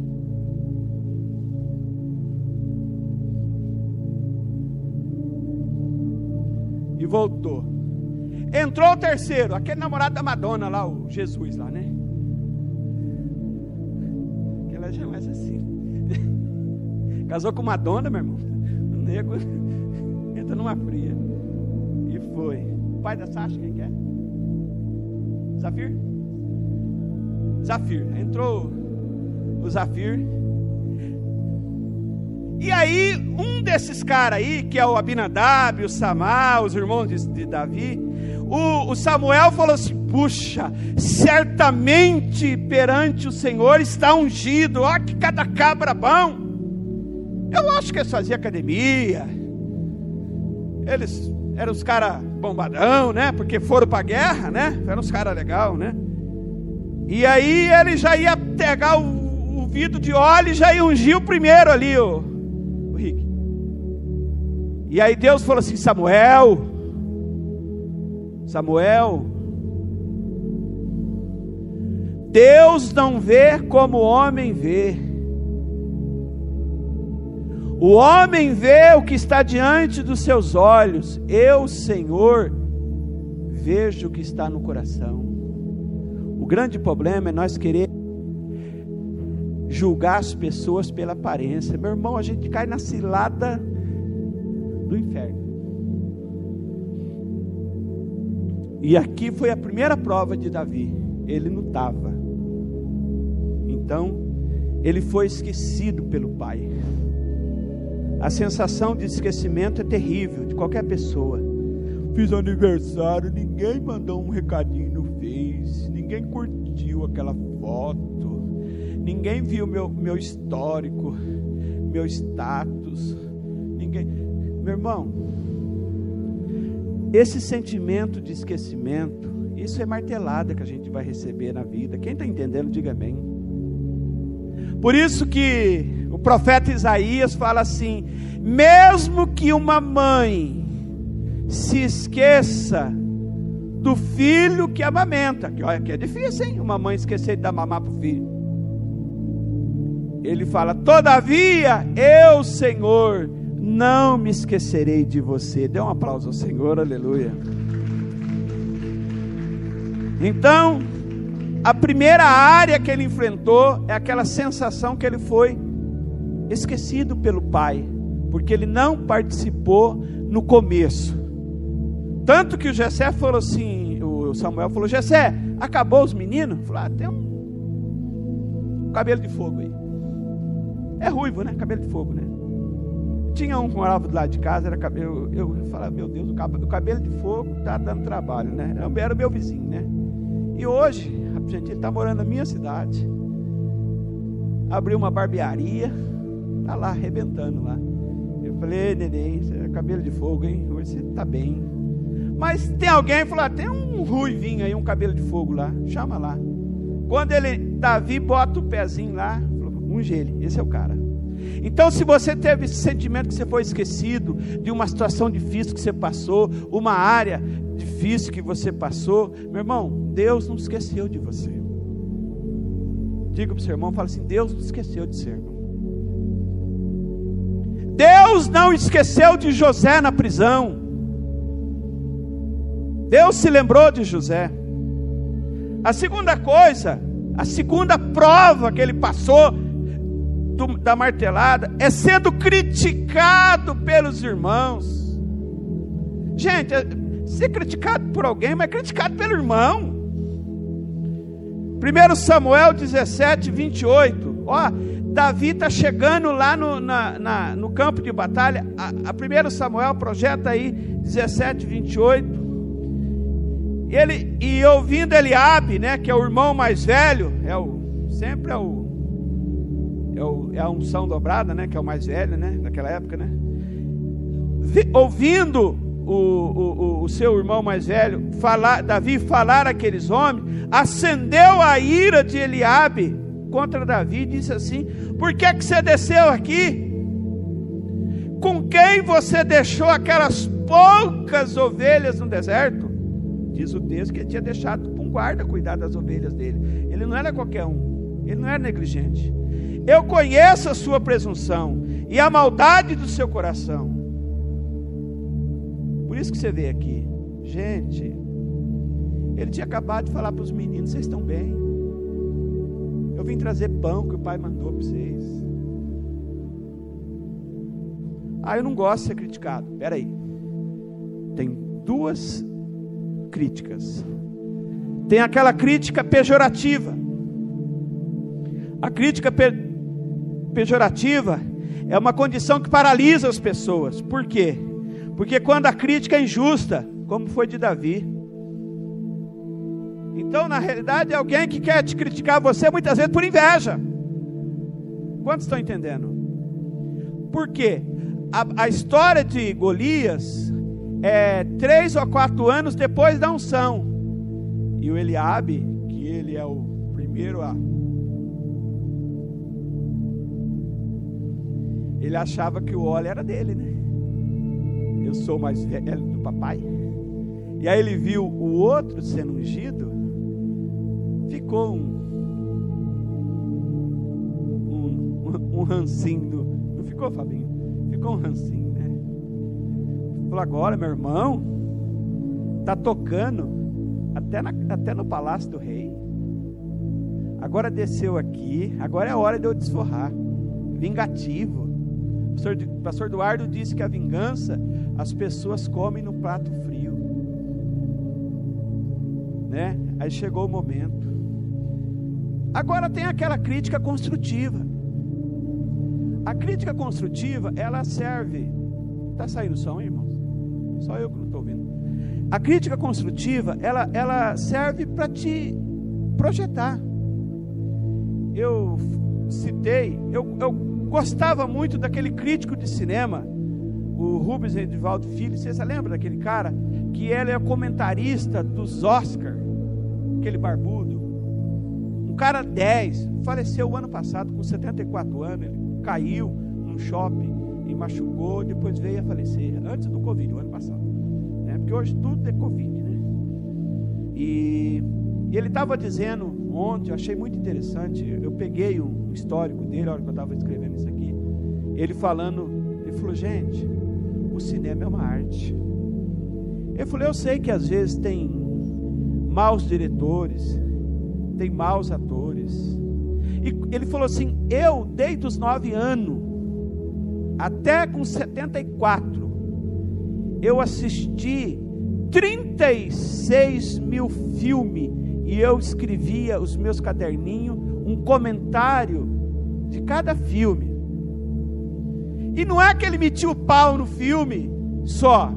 E voltou. Entrou o terceiro, aquele namorado da Madonna lá, o Jesus lá, né? agora já é mais assim. Casou com uma dona, meu irmão. O nego entra numa fria. E foi. O pai da Sasha, quem que é? Zafir? Zafir. Entrou o Zafir. E aí, um desses caras aí, que é o Abinadab, o Samar, os irmãos de, de Davi, o, o, Samuel falou assim: puxa, certamente perante o Senhor está ungido, olha que cada cabra bom. Eu acho que eles faziam academia, eles eram os caras bombadão, né? Porque foram para a guerra, né? Eram os caras legal, né? E aí ele já ia pegar o, o vidro de óleo e já o primeiro ali, o, o Rick. E aí Deus falou assim: Samuel, Samuel, Deus não vê como o homem vê. O homem vê o que está diante dos seus olhos. Eu, Senhor, vejo o que está no coração. O grande problema é nós querer julgar as pessoas pela aparência. Meu irmão, a gente cai na cilada do inferno. E aqui foi a primeira prova de Davi. Ele não estava. Então, ele foi esquecido pelo pai. A sensação de esquecimento é terrível de qualquer pessoa. Fiz aniversário, ninguém mandou um recadinho no Face, ninguém curtiu aquela foto, ninguém viu meu, meu histórico, meu status, ninguém. Meu irmão, esse sentimento de esquecimento, isso é martelada que a gente vai receber na vida. Quem está entendendo, diga amém. Por isso que o profeta Isaías fala assim: mesmo que uma mãe se esqueça do filho que amamenta, que olha que é difícil, hein? Uma mãe esquecer de dar mamar para o filho. Ele fala: Todavia, eu, Senhor, não me esquecerei de você. Dê um aplauso ao Senhor, aleluia. Então, a primeira área que ele enfrentou é aquela sensação que ele foi esquecido pelo pai, porque ele não participou no começo. Tanto que o Jessé falou assim, o Samuel falou: Jessé, acabou os meninos? Falou: ah, tem um cabelo de fogo aí. É ruivo, né? Cabelo de fogo, né? Tinha um que morava do lado de casa, era cabelo. Eu, eu falava, meu Deus, o cabelo de fogo tá dando trabalho, né? Era o meu vizinho, né? E hoje, gente, ele está morando na minha cidade. Abriu uma barbearia, tá lá arrebentando lá. Eu falei, neném, você é cabelo de fogo, hein? Hoje você tá bem. Mas tem alguém falou, ah, tem um ruivinho aí, um cabelo de fogo lá, chama lá. Quando ele, Davi, bota o pezinho lá, unge ele, esse é o cara. Então, se você teve esse sentimento que você foi esquecido, de uma situação difícil que você passou, uma área difícil que você passou, meu irmão, Deus não esqueceu de você. Diga para o seu irmão, fala assim: Deus não esqueceu de ser irmão. Deus não esqueceu de José na prisão. Deus se lembrou de José. A segunda coisa, a segunda prova que ele passou do, da martelada é sendo criticado pelos irmãos. Gente, é, ser criticado por alguém, mas criticado pelo irmão. 1 Samuel 17, 28. Ó, Davi está chegando lá no, na, na, no campo de batalha. A, a 1 Samuel projeta aí 17, 28. Ele, e ouvindo Eliabe, né, que é o irmão mais velho, é o, sempre é o é, o, é a unção dobrada, né? Que é o mais velho, né? Naquela época, né? ouvindo o, o, o, seu irmão mais velho falar, Davi falar aqueles homens, acendeu a ira de Eliabe contra Davi e disse assim: Por que, que você desceu aqui? Com quem você deixou aquelas poucas ovelhas no deserto? Diz o texto que ele tinha deixado para um guarda cuidar das ovelhas dele. Ele não era qualquer um, ele não era negligente. Eu conheço a sua presunção e a maldade do seu coração. Por isso que você vê aqui, gente. Ele tinha acabado de falar para os meninos: vocês estão bem? Eu vim trazer pão que o pai mandou para vocês. Ah, eu não gosto de ser criticado. Espera aí. Tem duas críticas. Tem aquela crítica pejorativa. A crítica pe pejorativa é uma condição que paralisa as pessoas. Por quê? Porque quando a crítica é injusta, como foi de Davi. Então, na realidade, é alguém que quer te criticar você muitas vezes por inveja. Quantos estão entendendo? Por quê? A, a história de Golias é três ou quatro anos depois da unção. E o Eliabe, que ele é o primeiro a ele achava que o óleo era dele, né? Eu sou mais velho do papai. E aí ele viu o outro sendo ungido, ficou um, um, um rancinho, não ficou, Fabinho? Ficou um rancinho, né? Falou, agora, meu irmão, tá tocando até, na, até no palácio do rei. Agora desceu aqui, agora é hora de eu desforrar. Vingativo. Pastor Eduardo disse que a vingança as pessoas comem no prato frio. Né? Aí chegou o momento. Agora tem aquela crítica construtiva. A crítica construtiva, ela serve. Está saindo som, irmãos? Só eu que não estou ouvindo. A crítica construtiva, ela, ela serve para te projetar. Eu citei, eu, eu gostava muito daquele crítico de cinema, o Rubens Edivaldo Filho. Você se lembra daquele cara? Que ele é comentarista dos Oscar, aquele barbudo. Um cara 10, faleceu o ano passado com 74 anos. Ele caiu num shopping e machucou, depois veio a falecer, antes do Covid, o ano passado. Né? Porque hoje tudo é Covid, né? E, e ele estava dizendo ontem, eu achei muito interessante, eu peguei um histórico dele, a hora que eu estava escrevendo isso aqui, ele falando, ele falou, gente, o cinema é uma arte. Eu falei, eu sei que às vezes tem maus diretores, tem maus atores. E ele falou assim: eu, desde os nove anos, até com 74, eu assisti 36 mil filmes e eu escrevia os meus caderninhos, um comentário de cada filme. E não é que ele metia o pau no filme só,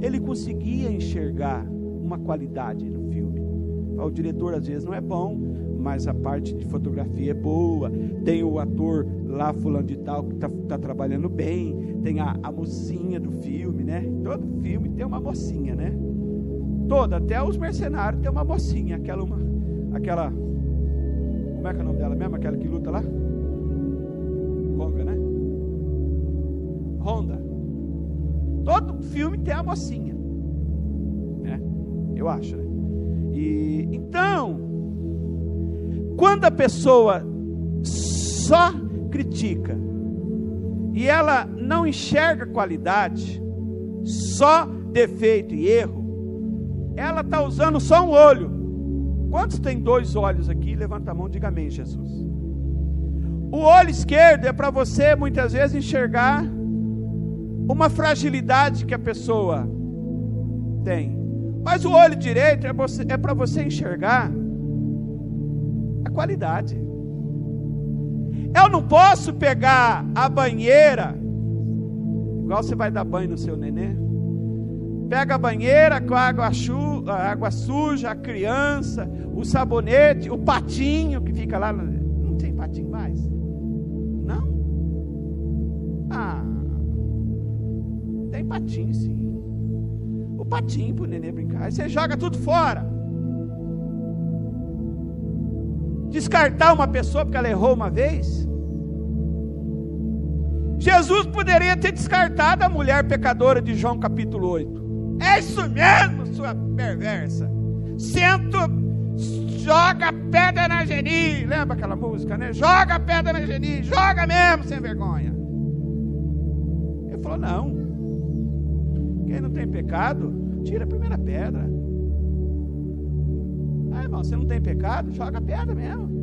ele conseguia enxergar uma qualidade no filme. O diretor às vezes não é bom, mas a parte de fotografia é boa. Tem o ator lá, fulano de tal, que está tá trabalhando bem. Tem a, a mocinha do filme, né? Todo filme tem uma mocinha, né? Toda, até os mercenários tem uma mocinha, aquela uma, aquela, como é que é o nome dela mesmo? Aquela que luta lá? Honda, né? Honda. Todo filme tem a mocinha, né? Eu acho, né? E então, quando a pessoa só critica e ela não enxerga qualidade, só defeito e erro, ela está usando só um olho. Quantos tem dois olhos aqui? Levanta a mão, diga amém, Jesus. O olho esquerdo é para você muitas vezes enxergar uma fragilidade que a pessoa tem. Mas o olho direito é, é para você enxergar a qualidade. Eu não posso pegar a banheira, igual você vai dar banho no seu nenê. Pega a banheira com a água, a água suja, a criança, o sabonete, o patinho que fica lá. Não tem patinho mais? Não? Ah, tem patinho sim. O patinho para o nenê brincar. Aí você joga tudo fora. Descartar uma pessoa porque ela errou uma vez? Jesus poderia ter descartado a mulher pecadora de João capítulo 8. É isso mesmo, sua perversa. Sento, joga pedra na Geni. Lembra aquela música, né? Joga pedra na Geni. Joga mesmo, sem vergonha. Ele falou: não. Quem não tem pecado, tira a primeira pedra. Ah, irmão, você não tem pecado? Joga pedra mesmo.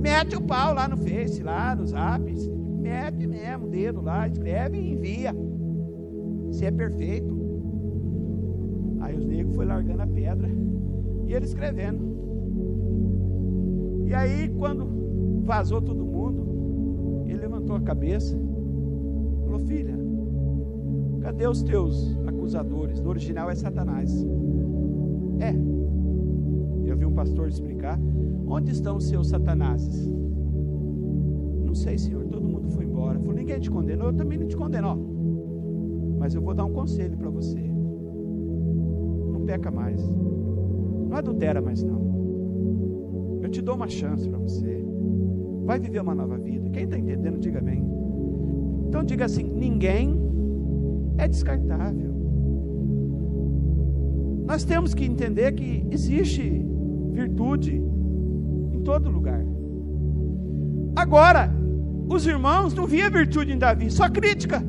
Mete o pau lá no Face, lá nos apps. Mete mesmo o dedo lá, escreve e envia. Se é perfeito. Aí os negros foi largando a pedra e ele escrevendo. E aí, quando vazou todo mundo, ele levantou a cabeça, falou: Filha, cadê os teus acusadores? No original é Satanás. É. Eu vi um pastor explicar: Onde estão os seus Satanases? Não sei, Senhor, todo mundo foi embora. Falou: Ninguém te condenou, eu também não te condenou. Mas eu vou dar um conselho para você. Peca mais. Não adultera mais, não te dou uma chance para você. Vai viver uma nova vida. Quem está entendendo, diga bem. Então diga assim: ninguém é descartável. Nós temos que entender que existe virtude em todo lugar. Agora, os irmãos não via virtude em Davi, só crítica.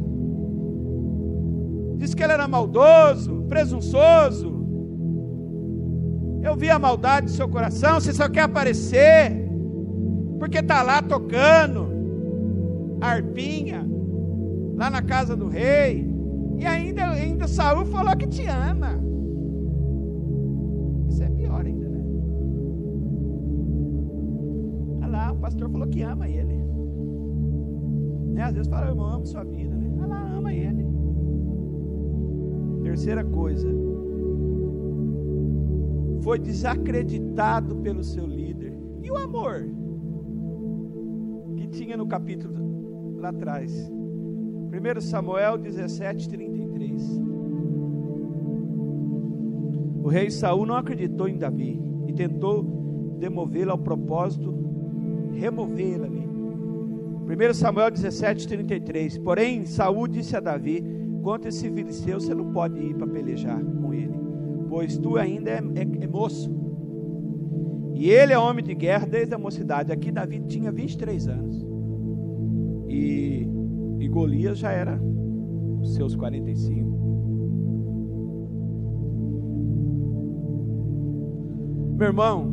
Diz que ele era maldoso, presunçoso, eu vi a maldade do seu coração, você só quer aparecer, porque está lá tocando arpinha, lá na casa do rei, e ainda, ainda Saul falou que te ama. Isso é pior ainda, né? Olha lá, o pastor falou que ama ele. Né? Às vezes fala, eu amo sua vida, né? Olha lá, ama ele. Terceira coisa, foi desacreditado pelo seu líder. E o amor que tinha no capítulo lá atrás. 1 Samuel 17, 33. O rei Saul não acreditou em Davi e tentou demovê-lo ao propósito, removê-lo ali. 1 Samuel 17, 33. Porém, Saul disse a Davi: Contra esse filisteu, você não pode ir para pelejar com ele pois tu ainda é, é, é moço. E ele é homem de guerra desde a mocidade. Aqui Davi tinha 23 anos. E, e Golias já era os seus 45. Meu irmão,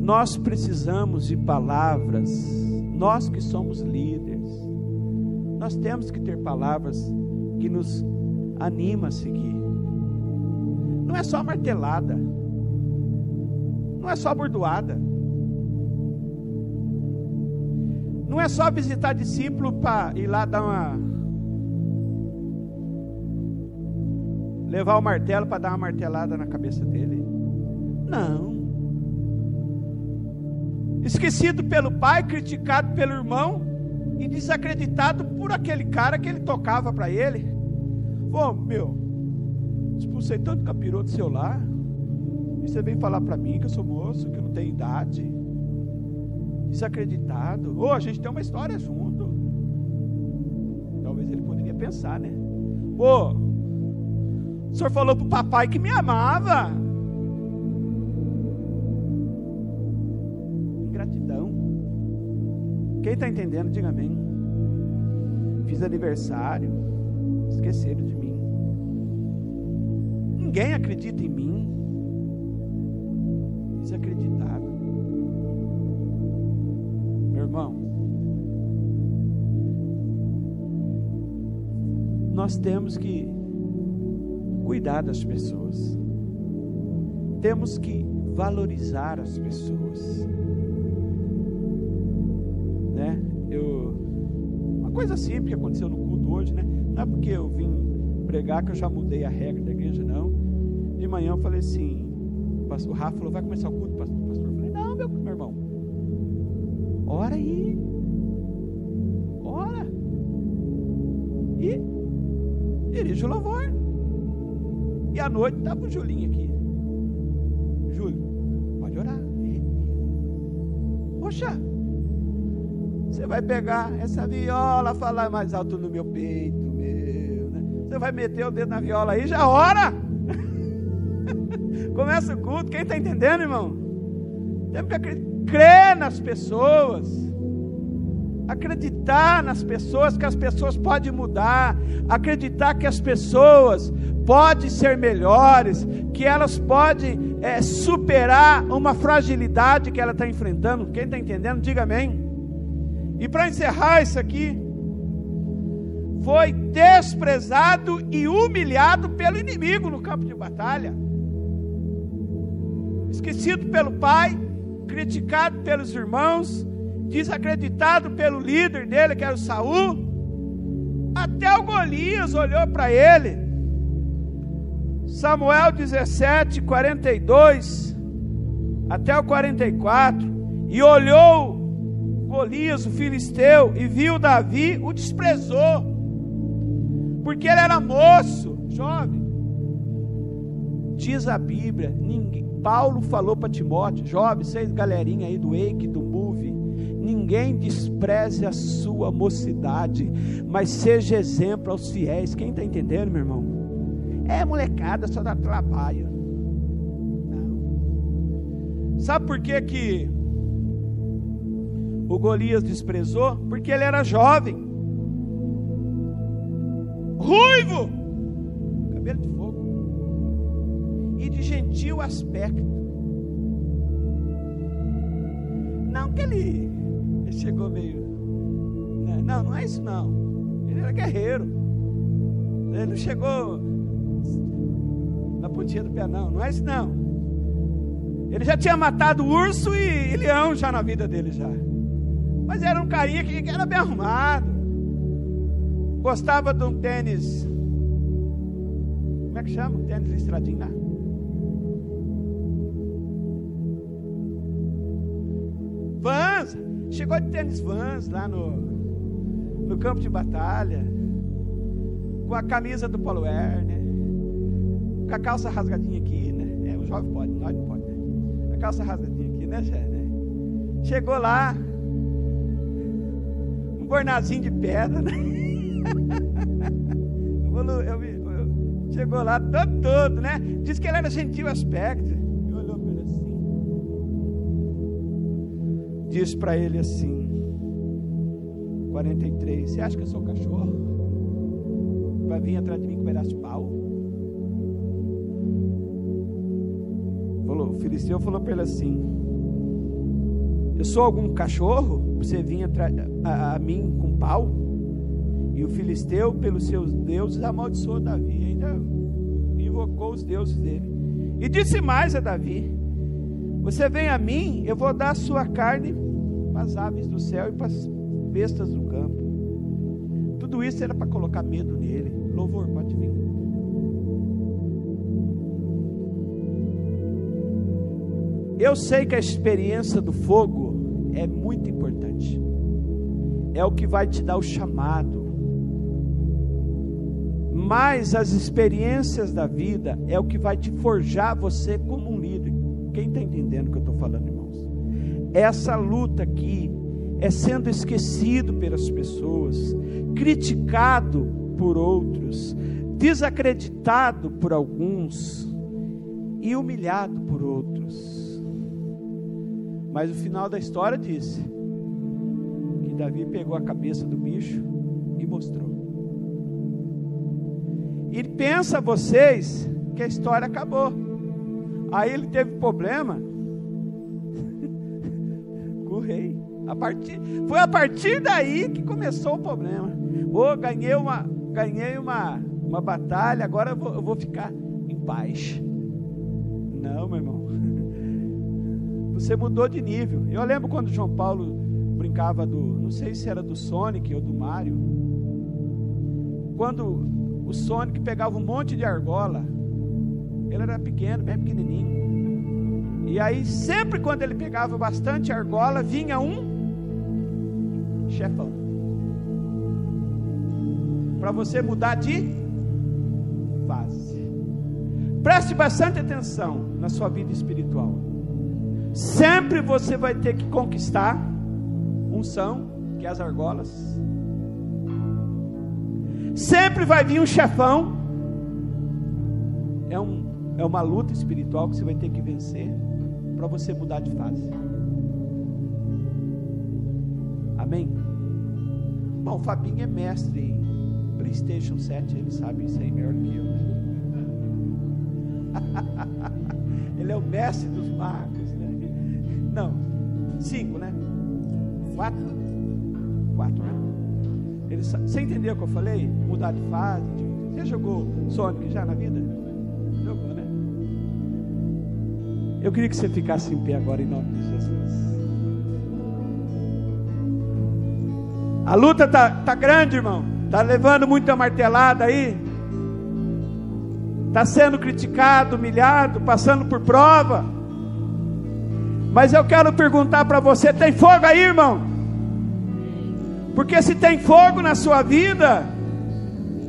nós precisamos de palavras, nós que somos líderes, nós temos que ter palavras que nos animam a seguir não é só martelada, não é só bordoada, não é só visitar discípulo para ir lá dar uma. levar o martelo para dar uma martelada na cabeça dele. Não. Esquecido pelo pai, criticado pelo irmão e desacreditado por aquele cara que ele tocava para ele. Pô, meu, Expulsei tanto capiroto do seu lar. E você vem falar para mim que eu sou moço, que eu não tenho idade. Desacreditado. Ou oh, a gente tem uma história junto. Talvez ele poderia pensar, né? Pô, o senhor falou pro papai que me amava. Ingratidão. Quem está entendendo, diga amém. Fiz aniversário. Esqueceram de ninguém acredita em mim. Desacreditado. Meu irmão, nós temos que cuidar das pessoas. Temos que valorizar as pessoas. Né? Eu uma coisa simples que aconteceu no culto hoje, né? Não é porque eu vim pregar que eu já mudei a regra da igreja, não de manhã eu falei assim, o Rafa falou, vai começar o culto, pastor? Eu falei, não, meu, meu irmão, ora aí, ora, e dirige o louvor. E à noite estava o Julinho aqui. Júlio, pode orar. Poxa, você vai pegar essa viola, falar mais alto no meu peito, meu, né? Você vai meter o dedo na viola aí, já ora. Começa o culto. Quem está entendendo, irmão? Temos que crer nas pessoas. acreditar nas pessoas, que as pessoas podem mudar, acreditar que as pessoas podem ser melhores, que elas podem é, superar uma fragilidade que ela está enfrentando. Quem está entendendo, diga amém. E para encerrar isso aqui, foi desprezado e humilhado pelo inimigo no campo de batalha, esquecido pelo pai, criticado pelos irmãos, desacreditado pelo líder dele, que era o Saul. Até o Golias olhou para ele. Samuel 17, 42 até o 44. E olhou Golias, o filisteu, e viu Davi, o desprezou, porque ele era moço, jovem. Diz a Bíblia, ninguém, Paulo falou para Timóteo, jovem, vocês galerinha aí do Wake, do Move, ninguém despreze a sua mocidade, mas seja exemplo aos fiéis. Quem está entendendo, meu irmão? É molecada, só dá trabalho. Não. Sabe por que que o Golias desprezou? Porque ele era jovem, ruivo, e de gentil aspecto. Não que ele, ele chegou meio. Né? Não, não é isso não. Ele era guerreiro. Ele não chegou na pontinha do pé, não. Não é isso não. Ele já tinha matado urso e, e leão já na vida dele já. Mas era um carinha que, que era bem arrumado. Gostava de um tênis. Como é que chama? Um tênis estradinho lá. Vans. Chegou de tênis Vans lá no, no campo de batalha. Com a camisa do Paulo Werner. Com a calça rasgadinha aqui, né? É, o jovem pode, nós não pode, né? A calça rasgadinha aqui, né, Jé? Né? Chegou lá, um bornazinho de pedra, né? eu, eu, eu, chegou lá todo, todo, né? Diz que ele era gentil aspecto. Diz para ele assim: 43, você acha que eu sou cachorro? Vai vir atrás de mim com um pedaço de pau? Falou, o filisteu falou para ele assim: Eu sou algum cachorro? Você vir a, a, a mim com pau? E o filisteu, pelos seus deuses, amaldiçoou Davi, ainda invocou os deuses dele. E disse mais a Davi: Você vem a mim, eu vou dar a sua carne para as aves do céu e para as bestas do campo. Tudo isso era para colocar medo nele. Louvor, pode vir. Eu sei que a experiência do fogo é muito importante. É o que vai te dar o chamado. Mas as experiências da vida é o que vai te forjar você como um líder. Quem está entendendo o que eu estou falando, irmãos? Essa luta aqui é sendo esquecido pelas pessoas, criticado por outros, desacreditado por alguns e humilhado por outros. Mas o final da história diz que Davi pegou a cabeça do bicho e mostrou. E pensa vocês que a história acabou. Aí ele teve problema rei. A partir, foi a partir daí que começou o problema. Oh, ganhei uma, ganhei uma, uma batalha, agora eu vou, eu vou ficar em paz. Não, meu irmão. Você mudou de nível. Eu lembro quando João Paulo brincava do, não sei se era do Sonic ou do Mario. Quando o Sonic pegava um monte de argola, ele era pequeno, bem pequenininho. E aí, sempre quando ele pegava bastante argola, vinha um chefão. Para você mudar de fase. Preste bastante atenção na sua vida espiritual. Sempre você vai ter que conquistar unção, que é as argolas. Sempre vai vir um chefão. É, um, é uma luta espiritual que você vai ter que vencer para você mudar de fase. Amém? Bom, o Fabinho é mestre em PlayStation 7, ele sabe isso aí melhor do que eu. Ele é o mestre dos magos. Né? Não, cinco, né? Quatro? Quatro, né? Ele, você entendeu o que eu falei? Mudar de fase? De, você jogou Sonic já na vida? Eu queria que você ficasse em pé agora em nome de Jesus. A luta tá, tá grande, irmão. Tá levando muita martelada aí. Tá sendo criticado, humilhado, passando por prova. Mas eu quero perguntar para você: tem fogo aí, irmão? Porque se tem fogo na sua vida,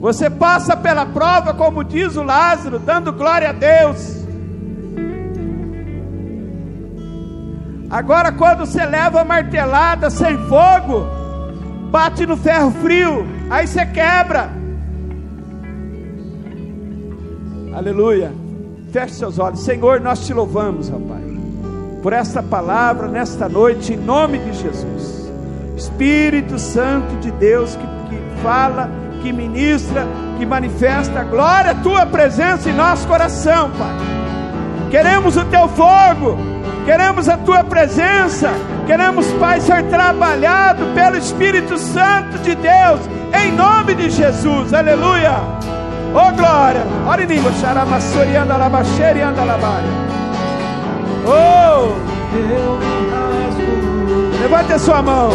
você passa pela prova, como diz o Lázaro, dando glória a Deus. Agora, quando você leva martelada sem fogo, bate no ferro frio, aí você quebra. Aleluia. Feche seus olhos. Senhor, nós te louvamos, Pai, por esta palavra nesta noite, em nome de Jesus. Espírito Santo de Deus que, que fala, que ministra, que manifesta a glória, a tua presença em nosso coração, Pai. Queremos o teu fogo, queremos a tua presença Queremos, Pai, ser trabalhado pelo Espírito Santo de Deus, em nome de Jesus, aleluia. Oh glória, ora em língua, xaramassori anda labaxeri anda labaia. Oh, levante a sua mão.